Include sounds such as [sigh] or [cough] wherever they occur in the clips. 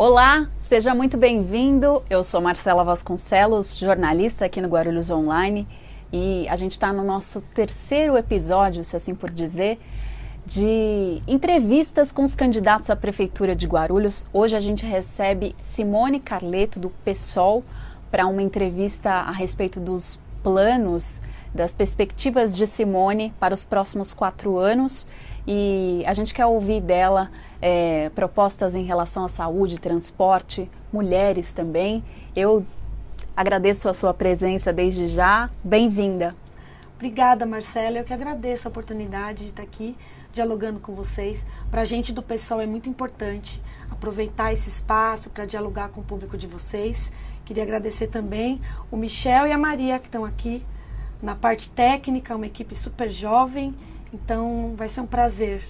Olá, seja muito bem-vindo. Eu sou Marcela Vasconcelos, jornalista aqui no Guarulhos Online, e a gente está no nosso terceiro episódio, se assim por dizer, de entrevistas com os candidatos à Prefeitura de Guarulhos. Hoje a gente recebe Simone Carleto, do PSOL, para uma entrevista a respeito dos planos, das perspectivas de Simone para os próximos quatro anos. E a gente quer ouvir dela é, propostas em relação à saúde, transporte, mulheres também. Eu agradeço a sua presença desde já. Bem-vinda. Obrigada, Marcela. Eu que agradeço a oportunidade de estar aqui dialogando com vocês. Para a gente do pessoal é muito importante aproveitar esse espaço para dialogar com o público de vocês. Queria agradecer também o Michel e a Maria que estão aqui na parte técnica, uma equipe super jovem. Então vai ser um prazer.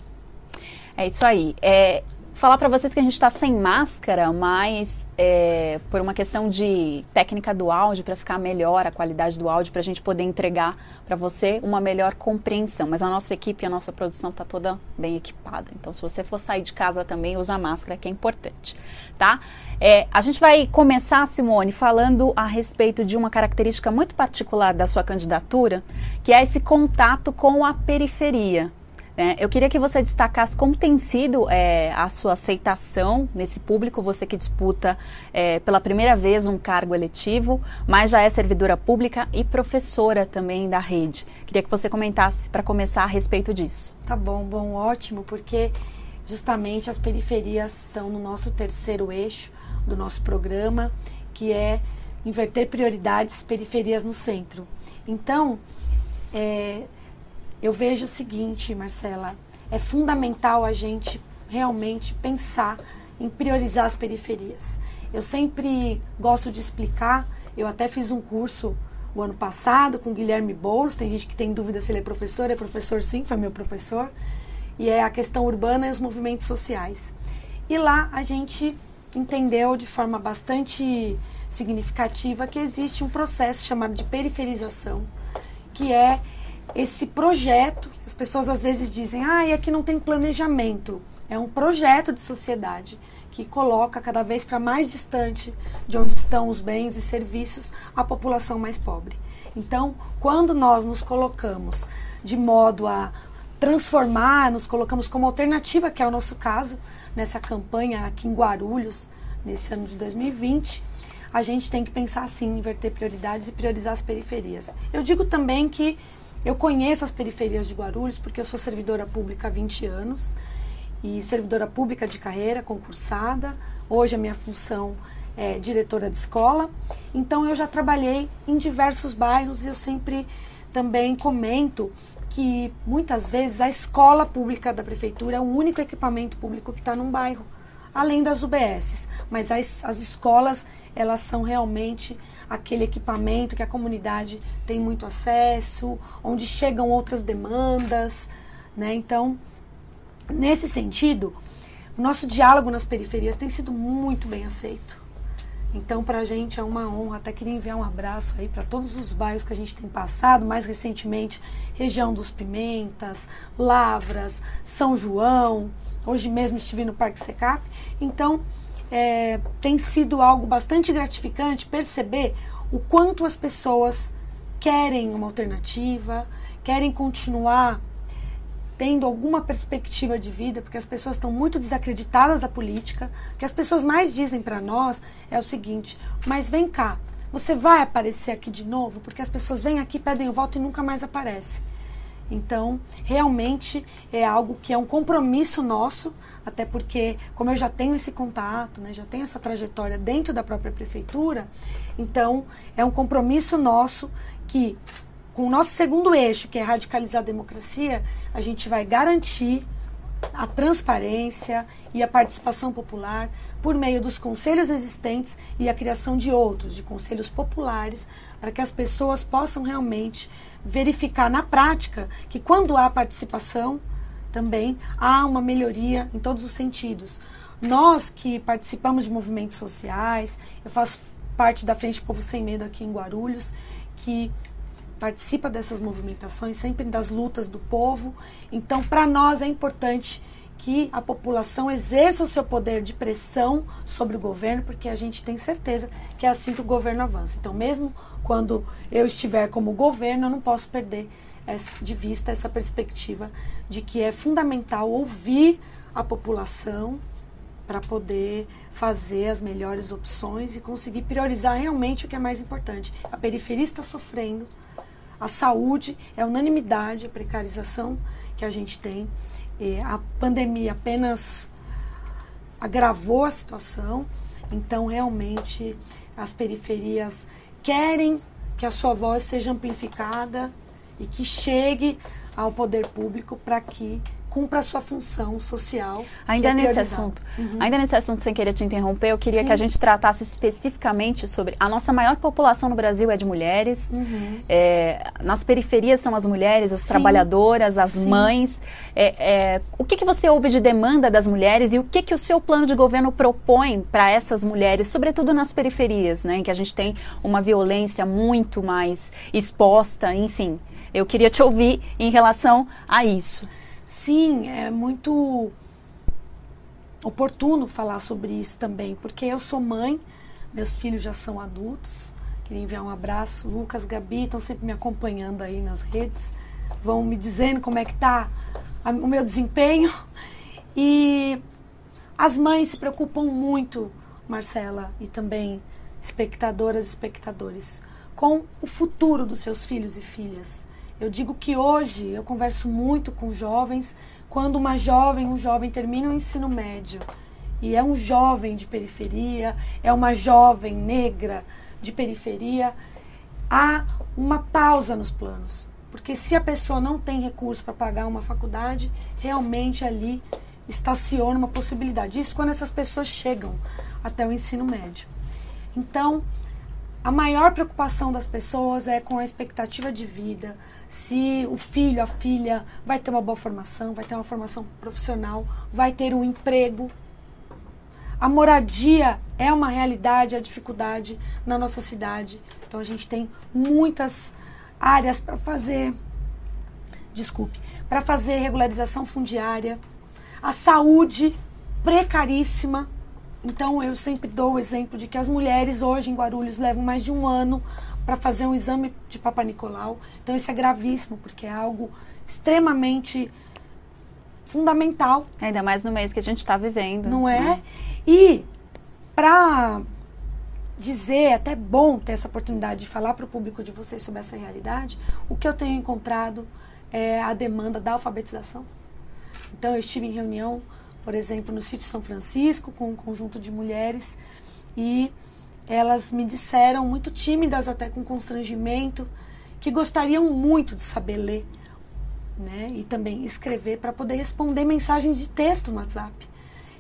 É isso aí. É, falar para vocês que a gente está sem máscara, mas é, por uma questão de técnica do áudio, para ficar melhor a qualidade do áudio, para a gente poder entregar para você uma melhor compreensão. Mas a nossa equipe, a nossa produção está toda bem equipada. Então, se você for sair de casa também, usa máscara, que é importante, tá? É, a gente vai começar, Simone, falando a respeito de uma característica muito particular da sua candidatura, que é esse contato com a periferia. É, eu queria que você destacasse como tem sido é, a sua aceitação nesse público, você que disputa é, pela primeira vez um cargo eletivo, mas já é servidora pública e professora também da rede. Queria que você comentasse para começar a respeito disso. Tá bom, bom, ótimo, porque justamente as periferias estão no nosso terceiro eixo do nosso programa, que é inverter prioridades, periferias no centro. Então, é, eu vejo o seguinte, Marcela, é fundamental a gente realmente pensar em priorizar as periferias. Eu sempre gosto de explicar, eu até fiz um curso o ano passado com Guilherme Boulos, tem gente que tem dúvida se ele é professor, é professor sim, foi meu professor, e é a questão urbana e os movimentos sociais. E lá a gente entendeu de forma bastante significativa que existe um processo chamado de periferização, que é esse projeto, as pessoas às vezes dizem, ah, e aqui não tem planejamento. É um projeto de sociedade que coloca cada vez para mais distante de onde estão os bens e serviços a população mais pobre. Então, quando nós nos colocamos de modo a transformar, nos colocamos como alternativa, que é o nosso caso, nessa campanha aqui em Guarulhos, nesse ano de 2020, a gente tem que pensar assim, inverter prioridades e priorizar as periferias. Eu digo também que eu conheço as periferias de Guarulhos porque eu sou servidora pública há 20 anos e servidora pública de carreira, concursada. Hoje a minha função é diretora de escola. Então eu já trabalhei em diversos bairros e eu sempre também comento que muitas vezes a escola pública da prefeitura é o único equipamento público que está num bairro, além das UBSs. Mas as, as escolas, elas são realmente aquele equipamento que a comunidade tem muito acesso, onde chegam outras demandas, né? Então, nesse sentido, o nosso diálogo nas periferias tem sido muito bem aceito. Então, para a gente é uma honra. Até queria enviar um abraço aí para todos os bairros que a gente tem passado, mais recentemente, região dos Pimentas, Lavras, São João. Hoje mesmo estive no Parque Secap. Então, é, tem sido algo bastante gratificante perceber o quanto as pessoas querem uma alternativa, querem continuar tendo alguma perspectiva de vida, porque as pessoas estão muito desacreditadas da política. O que as pessoas mais dizem para nós é o seguinte: mas vem cá, você vai aparecer aqui de novo? Porque as pessoas vêm aqui, pedem o voto e nunca mais aparecem. Então, realmente é algo que é um compromisso nosso, até porque, como eu já tenho esse contato, né, já tenho essa trajetória dentro da própria prefeitura, então é um compromisso nosso que, com o nosso segundo eixo, que é radicalizar a democracia, a gente vai garantir a transparência e a participação popular por meio dos conselhos existentes e a criação de outros, de conselhos populares, para que as pessoas possam realmente verificar na prática que quando há participação, também há uma melhoria em todos os sentidos. Nós que participamos de movimentos sociais, eu faço parte da Frente Povo Sem Medo aqui em Guarulhos, que participa dessas movimentações, sempre das lutas do povo. Então, para nós é importante que a população exerça seu poder de pressão sobre o governo, porque a gente tem certeza que é assim que o governo avança. Então, mesmo quando eu estiver como governo, eu não posso perder de vista essa perspectiva de que é fundamental ouvir a população para poder fazer as melhores opções e conseguir priorizar realmente o que é mais importante. A periferia está sofrendo, a saúde é unanimidade, a precarização que a gente tem. A pandemia apenas agravou a situação, então realmente as periferias querem que a sua voz seja amplificada e que chegue ao poder público para que cumpra a sua função social. Ainda é nesse assunto, uhum. ainda nesse assunto, sem querer te interromper, eu queria Sim. que a gente tratasse especificamente sobre a nossa maior população no Brasil é de mulheres. Uhum. É, nas periferias são as mulheres, as Sim. trabalhadoras, as Sim. mães. É, é, o que, que você ouve de demanda das mulheres e o que, que o seu plano de governo propõe para essas mulheres, sobretudo nas periferias, né, em que a gente tem uma violência muito mais exposta, enfim. Eu queria te ouvir em relação a isso. Sim, é muito oportuno falar sobre isso também, porque eu sou mãe, meus filhos já são adultos. Queria enviar um abraço. Lucas, Gabi estão sempre me acompanhando aí nas redes, vão me dizendo como é que tá o meu desempenho. E as mães se preocupam muito, Marcela, e também espectadoras e espectadores, com o futuro dos seus filhos e filhas. Eu digo que hoje eu converso muito com jovens, quando uma jovem, um jovem termina o ensino médio e é um jovem de periferia, é uma jovem negra de periferia, há uma pausa nos planos. Porque se a pessoa não tem recurso para pagar uma faculdade, realmente ali estaciona uma possibilidade. Isso quando essas pessoas chegam até o ensino médio. Então, a maior preocupação das pessoas é com a expectativa de vida, se o filho, a filha vai ter uma boa formação, vai ter uma formação profissional, vai ter um emprego. A moradia é uma realidade, a dificuldade na nossa cidade. Então a gente tem muitas áreas para fazer, desculpe, para fazer regularização fundiária. A saúde precaríssima. Então eu sempre dou o exemplo de que as mulheres hoje em Guarulhos levam mais de um ano para fazer um exame de Papa Nicolau. Então isso é gravíssimo, porque é algo extremamente fundamental. Ainda mais no mês que a gente está vivendo. Não é? Né? E para dizer, é até bom ter essa oportunidade de falar para o público de vocês sobre essa realidade, o que eu tenho encontrado é a demanda da alfabetização. Então eu estive em reunião, por exemplo, no sítio São Francisco, com um conjunto de mulheres e elas me disseram, muito tímidas, até com constrangimento, que gostariam muito de saber ler né? e também escrever para poder responder mensagens de texto no WhatsApp.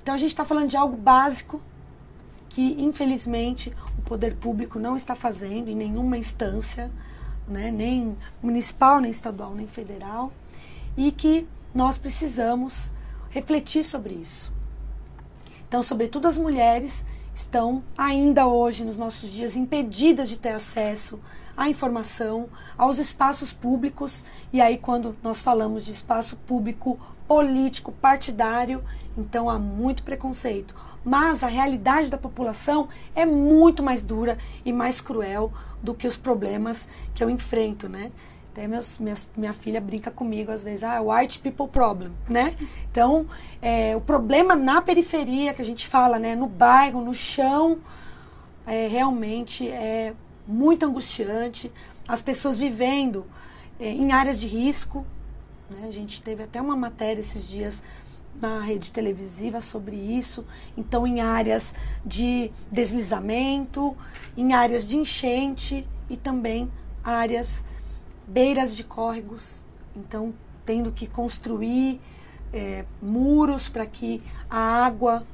Então a gente está falando de algo básico que, infelizmente, o poder público não está fazendo em nenhuma instância, né? nem municipal, nem estadual, nem federal, e que nós precisamos refletir sobre isso. Então, sobretudo as mulheres estão ainda hoje, nos nossos dias, impedidas de ter acesso à informação, aos espaços públicos. E aí, quando nós falamos de espaço público político, partidário, então há muito preconceito. Mas a realidade da população é muito mais dura e mais cruel do que os problemas que eu enfrento, né? Até meus, minhas, minha filha brinca comigo às vezes, ah, white people problem, né? Então, é, o problema na periferia que a gente fala, né, no bairro, no chão, é, realmente é muito angustiante. As pessoas vivendo é, em áreas de risco, né? A gente teve até uma matéria esses dias na rede televisiva sobre isso. Então, em áreas de deslizamento, em áreas de enchente e também áreas beiras de córregos, então tendo que construir é, muros para que a água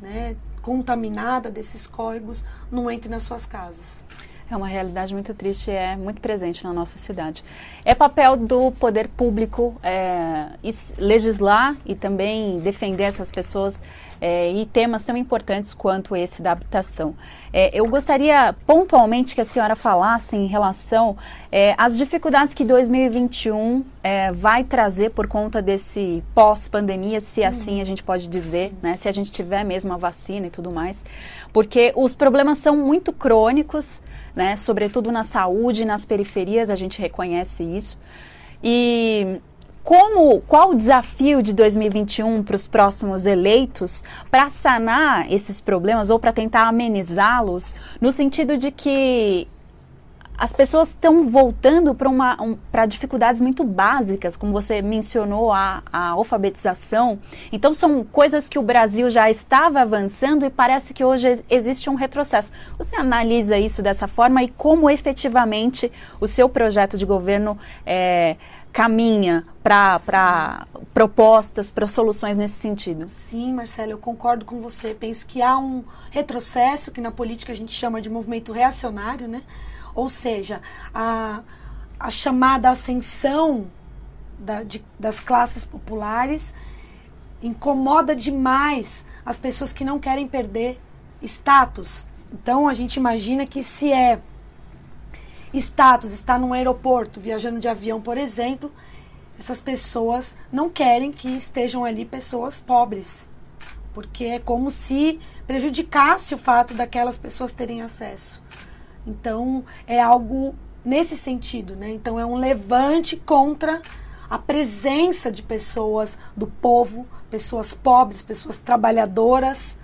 né, contaminada desses córregos não entre nas suas casas. É uma realidade muito triste e é muito presente na nossa cidade. É papel do poder público é, legislar e também defender essas pessoas é, e temas tão importantes quanto esse da habitação. É, eu gostaria pontualmente que a senhora falasse em relação é, às dificuldades que 2021 é, vai trazer por conta desse pós-pandemia, se uhum. assim a gente pode dizer, né, se a gente tiver mesmo a vacina e tudo mais, porque os problemas são muito crônicos né? Sobretudo na saúde, nas periferias, a gente reconhece isso. E como, qual o desafio de 2021 para os próximos eleitos para sanar esses problemas ou para tentar amenizá-los, no sentido de que as pessoas estão voltando para um, dificuldades muito básicas, como você mencionou, a, a alfabetização. Então, são coisas que o Brasil já estava avançando e parece que hoje existe um retrocesso. Você analisa isso dessa forma e como efetivamente o seu projeto de governo é, caminha para propostas, para soluções nesse sentido? Sim, Marcelo, eu concordo com você. Penso que há um retrocesso que na política a gente chama de movimento reacionário, né? Ou seja, a, a chamada ascensão da, de, das classes populares incomoda demais as pessoas que não querem perder status. Então a gente imagina que se é status, está num aeroporto, viajando de avião, por exemplo, essas pessoas não querem que estejam ali pessoas pobres. Porque é como se prejudicasse o fato daquelas pessoas terem acesso. Então, é algo nesse sentido, né? Então, é um levante contra a presença de pessoas do povo, pessoas pobres, pessoas trabalhadoras,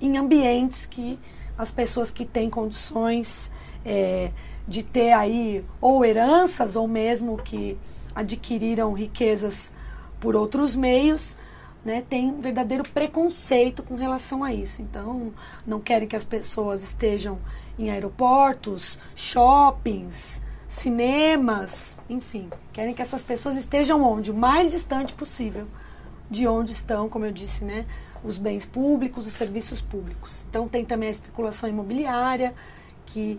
em ambientes que as pessoas que têm condições é, de ter aí ou heranças ou mesmo que adquiriram riquezas por outros meios, né, tem um verdadeiro preconceito com relação a isso. Então, não querem que as pessoas estejam em aeroportos, shoppings, cinemas, enfim, querem que essas pessoas estejam onde? O mais distante possível de onde estão, como eu disse, né, os bens públicos, os serviços públicos. Então, tem também a especulação imobiliária, que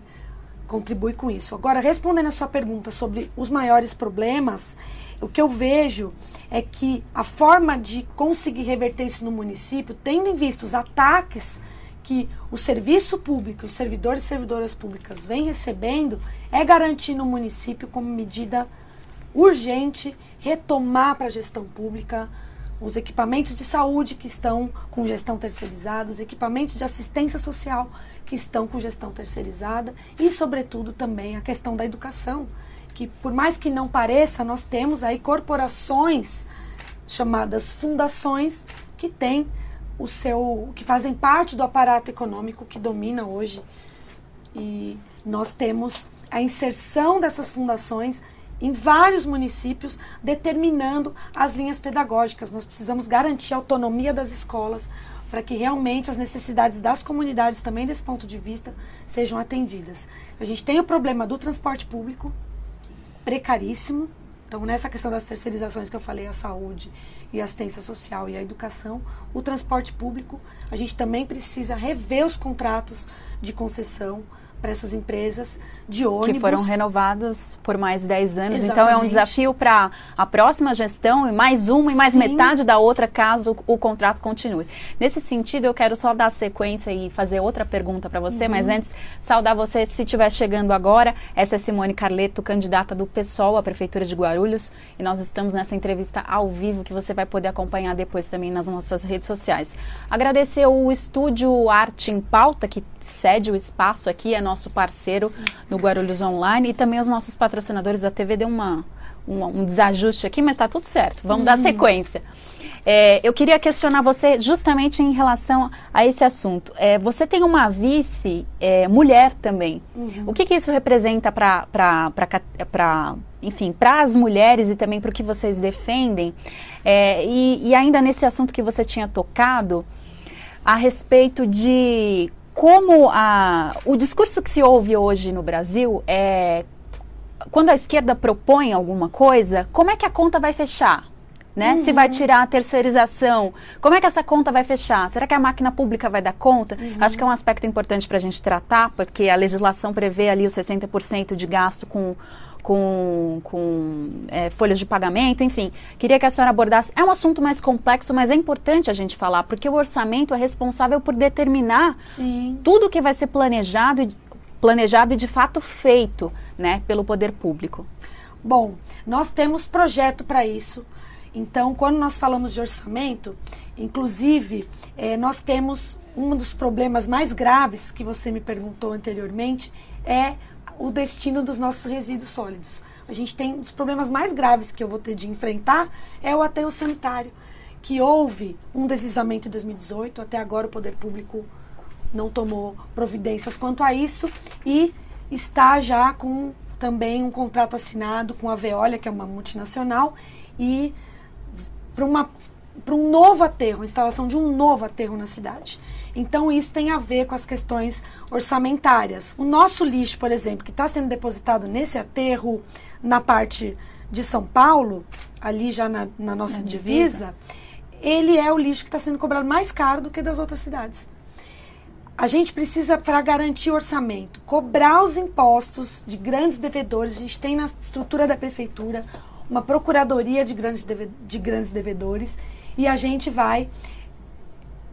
contribui com isso. Agora, respondendo a sua pergunta sobre os maiores problemas, o que eu vejo é que a forma de conseguir reverter isso no município, tendo em vista os ataques que o serviço público, os servidores e servidoras públicas vêm recebendo, é garantir no município, como medida urgente, retomar para a gestão pública os equipamentos de saúde que estão com gestão terceirizada, os equipamentos de assistência social que estão com gestão terceirizada e, sobretudo, também a questão da educação que por mais que não pareça, nós temos aí corporações chamadas fundações que têm o seu que fazem parte do aparato econômico que domina hoje. E nós temos a inserção dessas fundações em vários municípios, determinando as linhas pedagógicas. Nós precisamos garantir a autonomia das escolas para que realmente as necessidades das comunidades, também desse ponto de vista, sejam atendidas. A gente tem o problema do transporte público, precaríssimo. Então, nessa questão das terceirizações que eu falei, a saúde e a assistência social e a educação, o transporte público, a gente também precisa rever os contratos de concessão para essas empresas de ônibus. Que foram renovados por mais 10 anos. Exatamente. Então é um desafio para a próxima gestão e mais uma e mais Sim. metade da outra caso o, o, contrato continue. Nesse sentido, eu quero só dar sequência e fazer outra pergunta para você, uhum. mas antes saudar você se estiver chegando agora. Essa é Simone Carleto, candidata do PSOL à Prefeitura de Guarulhos e nós estamos nessa entrevista ao vivo que você vai poder acompanhar depois também nas nossas redes sociais. Agradecer o Estúdio Arte em Pauta que cede o espaço aqui, é nosso parceiro no Guarulhos Online e também os nossos patrocinadores da TV deu uma, uma um desajuste aqui, mas está tudo certo. Vamos uhum. dar sequência. É, eu queria questionar você justamente em relação a esse assunto. É, você tem uma vice é, mulher também. Uhum. O que, que isso representa para, enfim, para as mulheres e também para o que vocês defendem? É, e, e ainda nesse assunto que você tinha tocado, a respeito de como a, o discurso que se ouve hoje no Brasil é quando a esquerda propõe alguma coisa, como é que a conta vai fechar? né? Uhum. Se vai tirar a terceirização, como é que essa conta vai fechar? Será que a máquina pública vai dar conta? Uhum. Acho que é um aspecto importante para a gente tratar, porque a legislação prevê ali os 60% de gasto com com, com é, folhas de pagamento, enfim. Queria que a senhora abordasse. É um assunto mais complexo, mas é importante a gente falar, porque o orçamento é responsável por determinar Sim. tudo que vai ser planejado e, planejado e de fato feito né, pelo poder público. Bom, nós temos projeto para isso. Então, quando nós falamos de orçamento, inclusive, é, nós temos um dos problemas mais graves que você me perguntou anteriormente é o destino dos nossos resíduos sólidos. A gente tem um dos problemas mais graves que eu vou ter de enfrentar é o aterro sanitário, que houve um deslizamento em 2018, até agora o poder público não tomou providências quanto a isso e está já com também um contrato assinado com a Veolia, que é uma multinacional, e para um novo aterro, instalação de um novo aterro na cidade. Então, isso tem a ver com as questões orçamentárias. O nosso lixo, por exemplo, que está sendo depositado nesse aterro na parte de São Paulo, ali já na, na nossa na divisa, divisa, ele é o lixo que está sendo cobrado mais caro do que das outras cidades. A gente precisa, para garantir o orçamento, cobrar os impostos de grandes devedores. A gente tem na estrutura da prefeitura uma procuradoria de grandes, de grandes devedores e a gente vai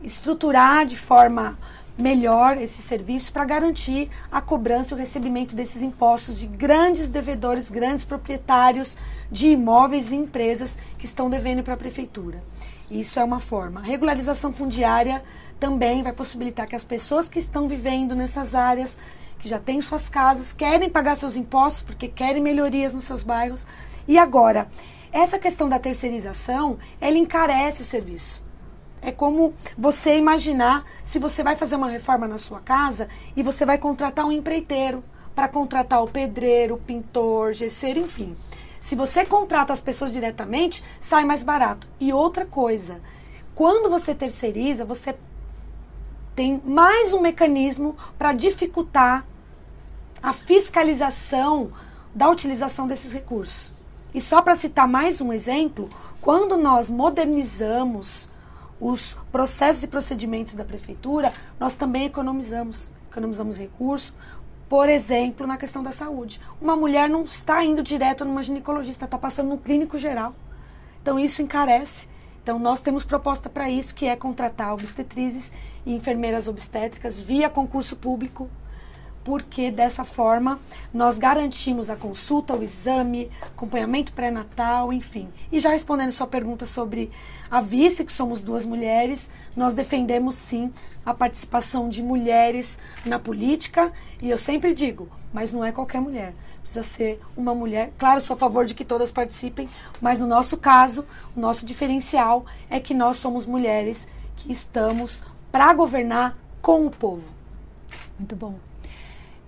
estruturar de forma melhor esse serviço para garantir a cobrança e o recebimento desses impostos de grandes devedores, grandes proprietários de imóveis e empresas que estão devendo para a prefeitura. Isso é uma forma. Regularização fundiária também vai possibilitar que as pessoas que estão vivendo nessas áreas, que já têm suas casas, querem pagar seus impostos porque querem melhorias nos seus bairros. E agora, essa questão da terceirização, ela encarece o serviço. É como você imaginar se você vai fazer uma reforma na sua casa e você vai contratar um empreiteiro para contratar o pedreiro, o pintor, gesseiro, enfim. Se você contrata as pessoas diretamente, sai mais barato. E outra coisa, quando você terceiriza, você tem mais um mecanismo para dificultar a fiscalização da utilização desses recursos. E só para citar mais um exemplo, quando nós modernizamos os processos e procedimentos da prefeitura, nós também economizamos, economizamos recursos, por exemplo, na questão da saúde. Uma mulher não está indo direto numa ginecologista, está passando no clínico geral. Então isso encarece. Então nós temos proposta para isso, que é contratar obstetrizes e enfermeiras obstétricas via concurso público, porque dessa forma nós garantimos a consulta, o exame, acompanhamento pré-natal, enfim. E já respondendo sua pergunta sobre a vice, que somos duas mulheres, nós defendemos sim a participação de mulheres na política, e eu sempre digo, mas não é qualquer mulher. Precisa ser uma mulher. Claro, sou a favor de que todas participem, mas no nosso caso, o nosso diferencial é que nós somos mulheres que estamos para governar com o povo. Muito bom.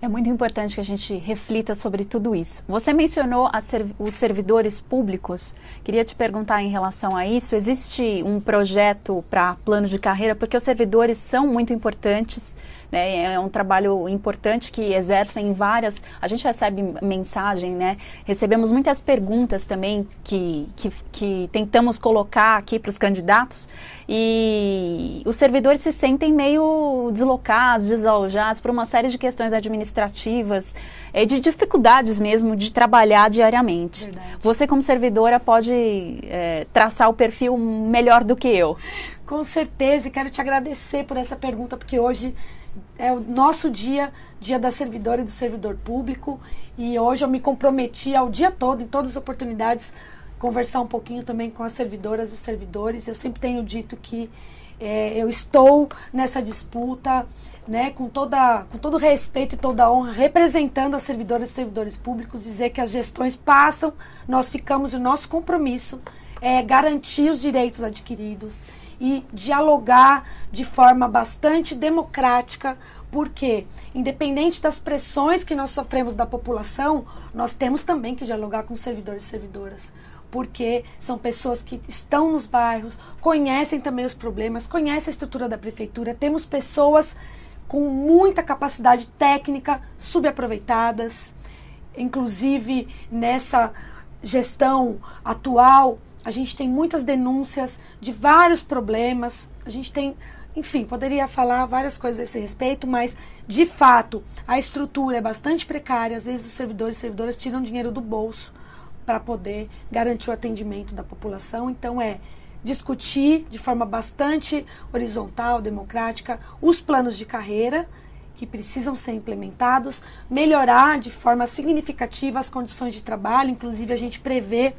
É muito importante que a gente reflita sobre tudo isso. Você mencionou serv os servidores públicos. Queria te perguntar em relação a isso: existe um projeto para plano de carreira? Porque os servidores são muito importantes né? É um trabalho importante que exercem várias. A gente recebe mensagem, né? Recebemos muitas perguntas também que, que, que tentamos colocar aqui para os candidatos e os servidores se sentem meio deslocados, desalojados por uma série de questões administrativas, de dificuldades mesmo de trabalhar diariamente. Verdade. Você, como servidora, pode é, traçar o perfil melhor do que eu. Com certeza, e quero te agradecer por essa pergunta, porque hoje é o nosso dia, dia da servidora e do servidor público. E hoje eu me comprometi ao dia todo, em todas as oportunidades, conversar um pouquinho também com as servidoras e os servidores. Eu sempre tenho dito que é, eu estou nessa disputa, né, com, toda, com todo respeito e toda honra, representando as servidoras e servidores públicos, dizer que as gestões passam, nós ficamos, o nosso compromisso é garantir os direitos adquiridos, e dialogar de forma bastante democrática, porque, independente das pressões que nós sofremos da população, nós temos também que dialogar com servidores e servidoras. Porque são pessoas que estão nos bairros, conhecem também os problemas, conhecem a estrutura da prefeitura. Temos pessoas com muita capacidade técnica subaproveitadas, inclusive nessa gestão atual A gente tem muitas denúncias de vários problemas. A gente tem, enfim, poderia falar várias coisas a esse respeito, mas de fato a estrutura é bastante precária. Às vezes os servidores e servidoras tiram dinheiro do bolso para poder garantir o atendimento da população. Então é discutir de forma bastante horizontal, democrática, os planos de carreira que precisam ser implementados, melhorar de forma significativa as condições de trabalho, inclusive a gente prevê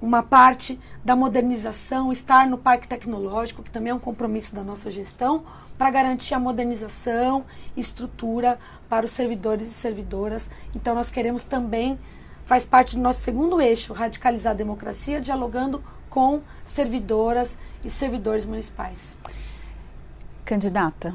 uma parte da modernização, estar no parque tecnológico, que também é um compromisso da nossa gestão, para garantir a modernização e estrutura para os servidores e servidoras. Então nós queremos também, faz parte do nosso segundo eixo, radicalizar a democracia, dialogando com servidoras e servidores municipais. Candidata,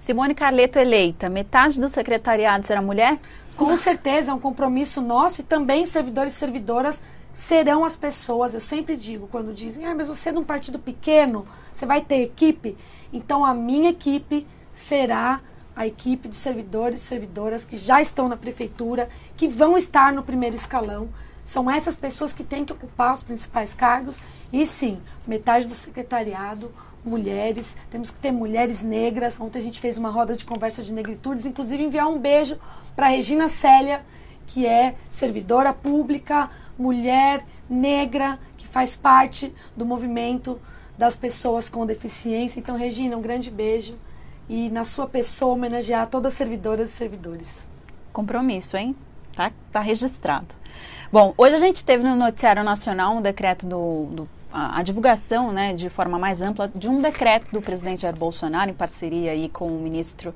Simone Carleto eleita, metade do secretariado será mulher? Com certeza, é um compromisso nosso e também servidores e servidoras serão as pessoas. Eu sempre digo, quando dizem, ah, mas você é de um partido pequeno, você vai ter equipe? Então a minha equipe será a equipe de servidores e servidoras que já estão na prefeitura, que vão estar no primeiro escalão são essas pessoas que têm que ocupar os principais cargos. E sim, metade do secretariado, mulheres. Temos que ter mulheres negras. Ontem a gente fez uma roda de conversa de negritudes, inclusive enviar um beijo para Regina Célia, que é servidora pública, mulher negra, que faz parte do movimento das pessoas com deficiência. Então, Regina, um grande beijo. E na sua pessoa homenagear todas as servidoras e servidores. Compromisso, hein? Tá, tá registrado. Bom, hoje a gente teve no Noticiário Nacional um decreto do, do a, a, divulgação, né, de forma mais ampla, de um decreto do presidente Jair Bolsonaro, em parceria aí com o ministro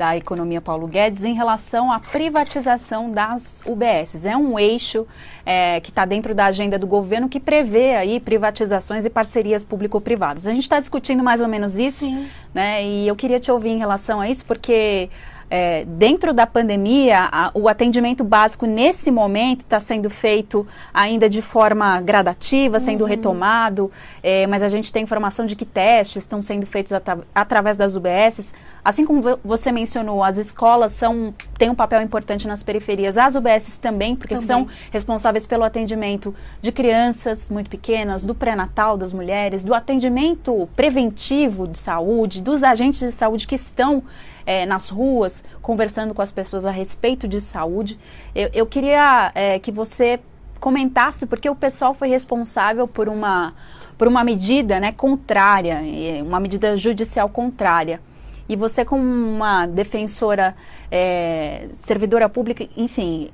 da Economia Paulo Guedes, em relação à privatização das UBSs. É um eixo é, que está dentro da agenda do governo que prevê aí privatizações e parcerias público-privadas. A gente está discutindo mais ou menos isso, Sim. né? E eu queria te ouvir em relação a isso, porque é, dentro da pandemia, a, o atendimento básico nesse momento está sendo feito ainda de forma gradativa, sendo uhum. retomado, é, mas a gente tem informação de que testes estão sendo feitos at através das UBSs. Assim como você mencionou, as escolas são, têm um papel importante nas periferias, as UBSs também, porque também. são responsáveis pelo atendimento de crianças muito pequenas, do pré-natal das mulheres, do atendimento preventivo de saúde, dos agentes de saúde que estão é, nas ruas, conversando com as pessoas a respeito de saúde. Eu, eu queria é, que você comentasse, porque o pessoal foi responsável por uma, por uma medida né, contrária, uma medida judicial contrária e você como uma defensora, é, servidora pública, enfim,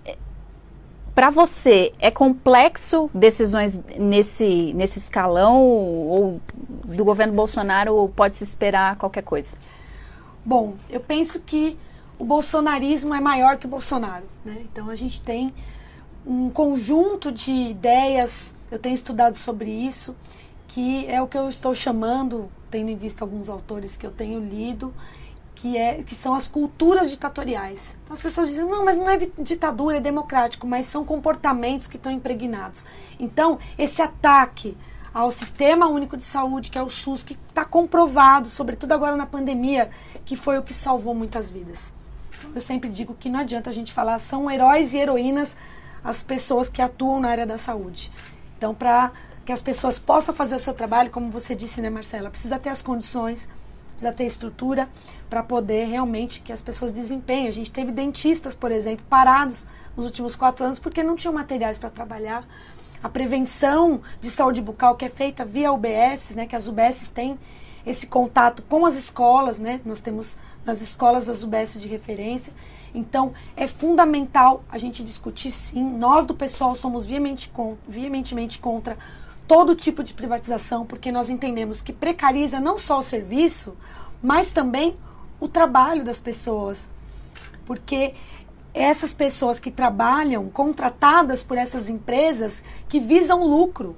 para você é complexo decisões nesse, nesse escalão ou do governo Bolsonaro pode se esperar qualquer coisa? Bom, eu penso que o bolsonarismo é maior que o Bolsonaro. Né? Então a gente tem um conjunto de ideias, eu tenho estudado sobre isso, que é o que eu estou chamando tendo em vista alguns autores que eu tenho lido, que, é, que são as culturas ditatoriais. Então as pessoas dizem, não, mas não é ditadura, é democrático, mas são comportamentos que estão impregnados. Então, esse ataque ao Sistema Único de Saúde, que é o SUS, que está comprovado, sobretudo agora na pandemia, que foi o que salvou muitas vidas. Eu sempre digo que não adianta a gente falar, são heróis e heroínas as pessoas que atuam na área da saúde. Então, para que as pessoas possam fazer o seu trabalho, como você disse, né, Marcela? Precisa ter as condições, precisa ter estrutura para poder realmente que as pessoas desempenhem. A gente teve dentistas, por exemplo, parados nos últimos quatro anos porque não tinham materiais para trabalhar. A prevenção de saúde bucal que é feita via UBS, né, que as UBS têm esse contato com as escolas, né? Nós temos nas escolas as UBS de referência. Então, é fundamental a gente discutir sim. Nós do pessoal somos veemente, veementemente contra todo tipo de privatização, porque nós entendemos que precariza não só o serviço, mas também o trabalho das pessoas. Porque essas pessoas que trabalham contratadas por essas empresas que visam lucro.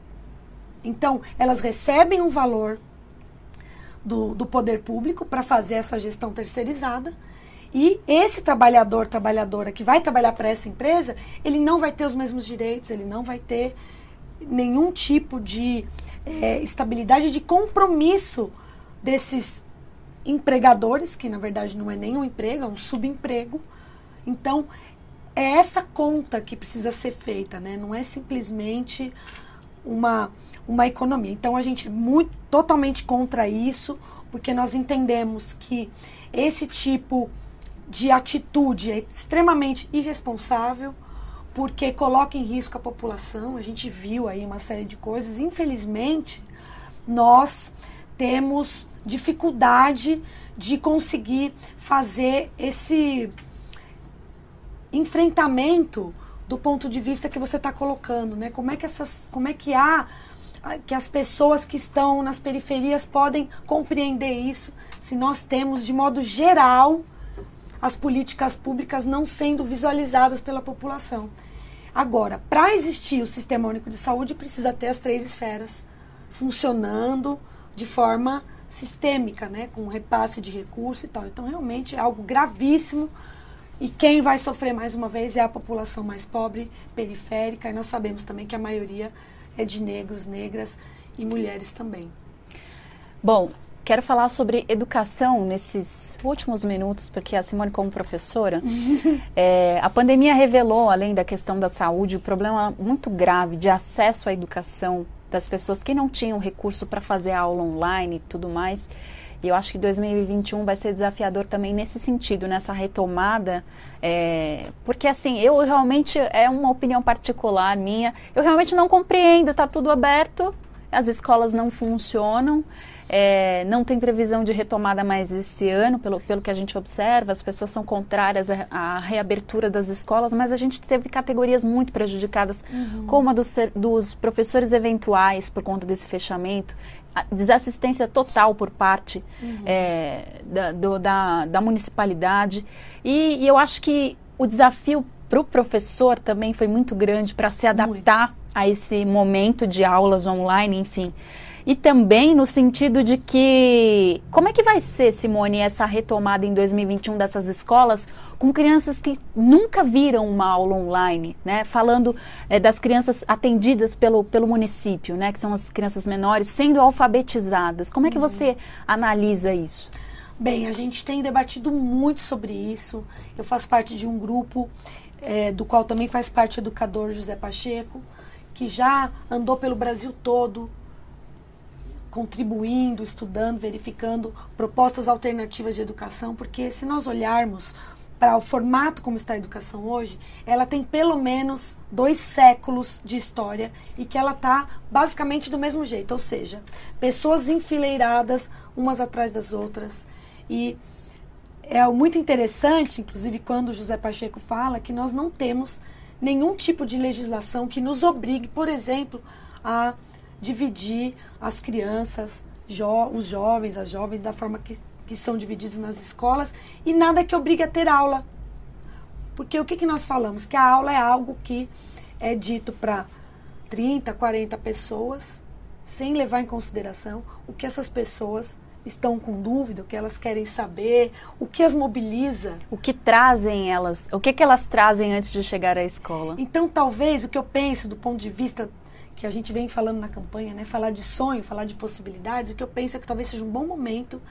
Então, elas recebem um valor do, do poder público para fazer essa gestão terceirizada. E esse trabalhador, trabalhadora que vai trabalhar para essa empresa, ele não vai ter os mesmos direitos, ele não vai ter nenhum tipo de é, estabilidade de compromisso desses empregadores, que na verdade não é nem um emprego, é um subemprego. Então, é essa conta que precisa ser feita, né? Não é simplesmente uma, uma economia. Então a gente é muito, totalmente contra isso, porque nós entendemos que esse tipo de atitude é extremamente irresponsável, porque coloca em risco a população. A gente viu aí uma série de coisas. Infelizmente, nós temos dificuldade de conseguir fazer esse enfrentamento do ponto de vista que você está colocando, né? Como é que essas, como é que há que as pessoas que estão nas periferias podem compreender isso se nós temos de modo geral as políticas públicas não sendo visualizadas pela população. Agora, para existir o Sistema Único de Saúde, precisa ter as três esferas funcionando de forma sistêmica, né, com repasse de recursos e tal. Então, realmente é algo gravíssimo e quem vai sofrer mais uma vez é a população mais pobre, periférica, e nós sabemos também que a maioria é de negros, negras e mulheres também. Bom, quero falar sobre educação nesses últimos minutos, porque a Simone, como professora, [laughs] é, a pandemia revelou, além da questão da saúde, o um problema muito grave de acesso à educação das pessoas que não tinham recurso para fazer aula online e tudo mais. E eu acho que 2021 vai ser desafiador também nesse sentido, nessa retomada, é, porque assim, eu realmente, é uma opinião particular minha, eu realmente não compreendo, está tudo aberto, as escolas não funcionam, é, não tem previsão de retomada mais esse ano, pelo, pelo que a gente observa, as pessoas são contrárias à, à reabertura das escolas, mas a gente teve categorias muito prejudicadas, uhum. como a dos, dos professores eventuais por conta desse fechamento, desassistência total por parte uhum. é, da, do, da, da, municipalidade. E, e, eu acho que o desafio para o professor também foi muito grande para se adaptar muito. a esse momento de aulas online, enfim e também no sentido de que como é que vai ser, Simone, essa retomada em 2021 dessas escolas com crianças que nunca viram uma aula online, né? Falando é, das crianças atendidas pelo, pelo município, né? Que são as crianças menores sendo alfabetizadas. Como é que uhum. você analisa isso? Bem, a gente tem debatido muito sobre isso. Eu faço parte de um grupo é, do qual também faz parte o educador José Pacheco, que já andou pelo Brasil todo contribuindo, estudando, verificando propostas alternativas de educação, porque se nós olharmos para o formato como está a educação hoje, ela tem pelo menos dois séculos de história e que ela está basicamente do mesmo jeito, ou seja, pessoas enfileiradas umas atrás das outras. E é muito interessante, inclusive quando José Pacheco fala que nós não temos nenhum tipo de legislação que nos obrigue, por exemplo, a dividir as crianças, jo os jovens, as jovens, da forma que, que são divididos nas escolas e nada que obrigue a ter aula. Porque o que, que nós falamos? Que a aula é algo que é dito para 30, 40 pessoas, sem levar em consideração o que essas pessoas estão com dúvida, o que elas querem saber, o que as mobiliza. O que trazem elas, o que, que elas trazem antes de chegar à escola. Então, talvez o que eu penso do ponto de vista que a gente vem falando na campanha, né? Falar de sonho, falar de possibilidades, o que eu penso é que talvez seja um bom momento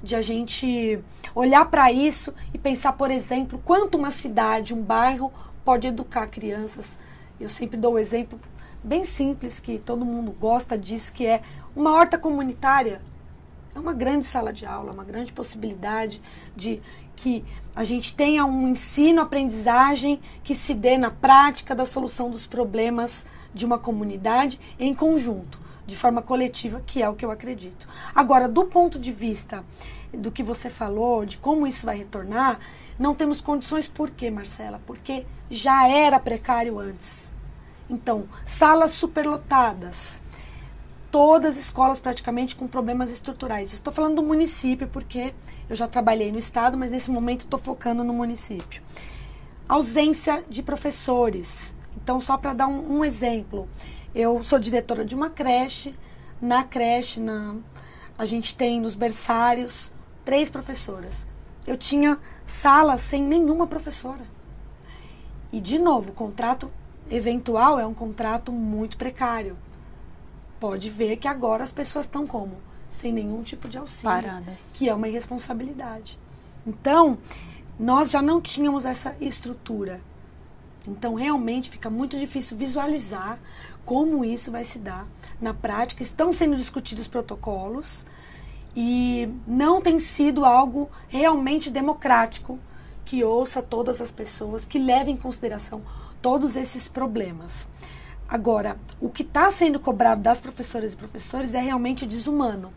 de a gente olhar para isso e pensar, por exemplo, quanto uma cidade, um bairro pode educar crianças. Eu sempre dou o um exemplo bem simples que todo mundo gosta disso, que é uma horta comunitária. É uma grande sala de aula, uma grande possibilidade de que a gente tenha um ensino, aprendizagem que se dê na prática da solução dos problemas de uma comunidade em conjunto, de forma coletiva, que é o que eu acredito. Agora, do ponto de vista do que você falou, de como isso vai retornar, não temos condições. Por quê, Marcela? Porque já era precário antes. Então, salas superlotadas, todas as escolas praticamente com problemas estruturais. Estou falando do município porque eu já trabalhei no estado, mas nesse momento estou focando no município. Ausência de professores, então, só para dar um, um, exemplo, eu sou diretora de uma creche. Na creche, na, a gente tem nos berçários três professoras. Eu tinha sala sem nenhuma professora. E, de novo, o contrato eventual é um contrato muito precário. Pode ver que agora as pessoas estão como? Sem nenhum tipo de auxílio. Paradas. Que é uma irresponsabilidade. Então, nós já não tínhamos essa estrutura Então, realmente fica muito difícil visualizar como isso vai se dar na prática. Estão sendo discutidos protocolos e não tem sido algo realmente democrático que ouça todas as pessoas, que leve em consideração todos esses problemas. Agora, o que está sendo cobrado das professoras e professores é realmente desumano,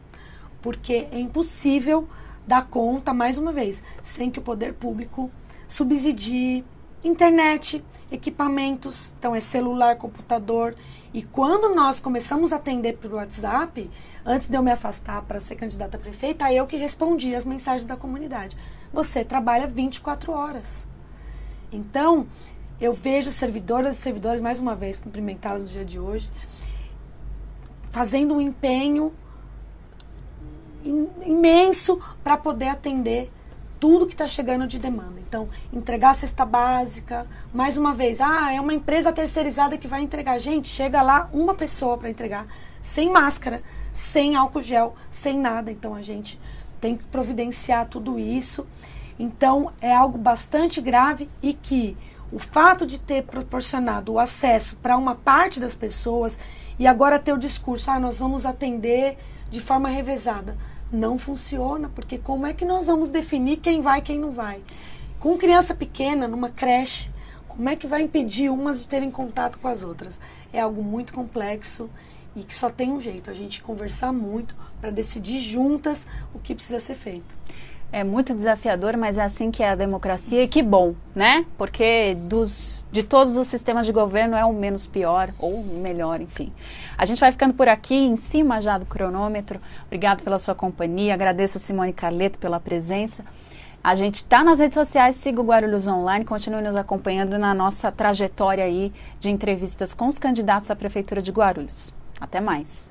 porque é impossível dar conta, mais uma vez, sem que o poder público subsidie internet, equipamentos, então é celular, computador. E quando nós começamos a atender pelo WhatsApp, antes de eu me afastar para ser candidata a prefeita, eu que respondia as mensagens da comunidade. Você trabalha 24 horas. Então, eu vejo servidoras e servidores, mais uma vez, cumprimentá-los no dia de hoje, fazendo um empenho imenso para poder atender tudo que está chegando de demanda. Então, entregar a cesta básica, mais uma vez, ah, é uma empresa terceirizada que vai entregar. Gente, chega lá uma pessoa para entregar, sem máscara, sem álcool gel, sem nada. Então, a gente tem que providenciar tudo isso. Então, é algo bastante grave e que o fato de ter proporcionado o acesso para uma parte das pessoas e agora ter o discurso, ah, nós vamos atender de forma revezada, não funciona, porque como é que nós vamos definir quem vai e quem não vai? Com criança pequena, numa creche, como é que vai impedir umas de terem contato com as outras? É algo muito complexo e que só tem um jeito, a gente conversar muito para decidir juntas o que precisa ser feito. É muito desafiador, mas é assim que é a democracia e que bom, né? Porque dos, de todos os sistemas de governo é o menos pior ou melhor, enfim. A gente vai ficando por aqui, em cima já do cronômetro. Obrigado pela sua companhia. Agradeço a Simone Carleto pela presença. A gente está nas redes sociais, siga o Guarulhos Online, continue nos acompanhando na nossa trajetória aí de entrevistas com os candidatos à Prefeitura de Guarulhos. Até mais.